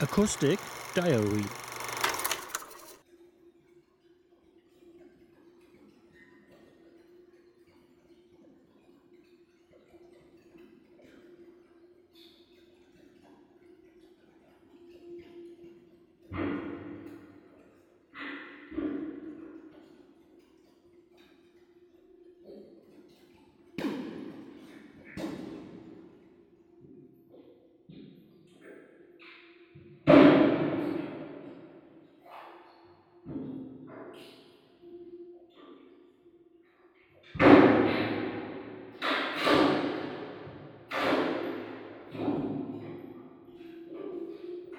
Acoustic Diary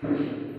Mm-hmm.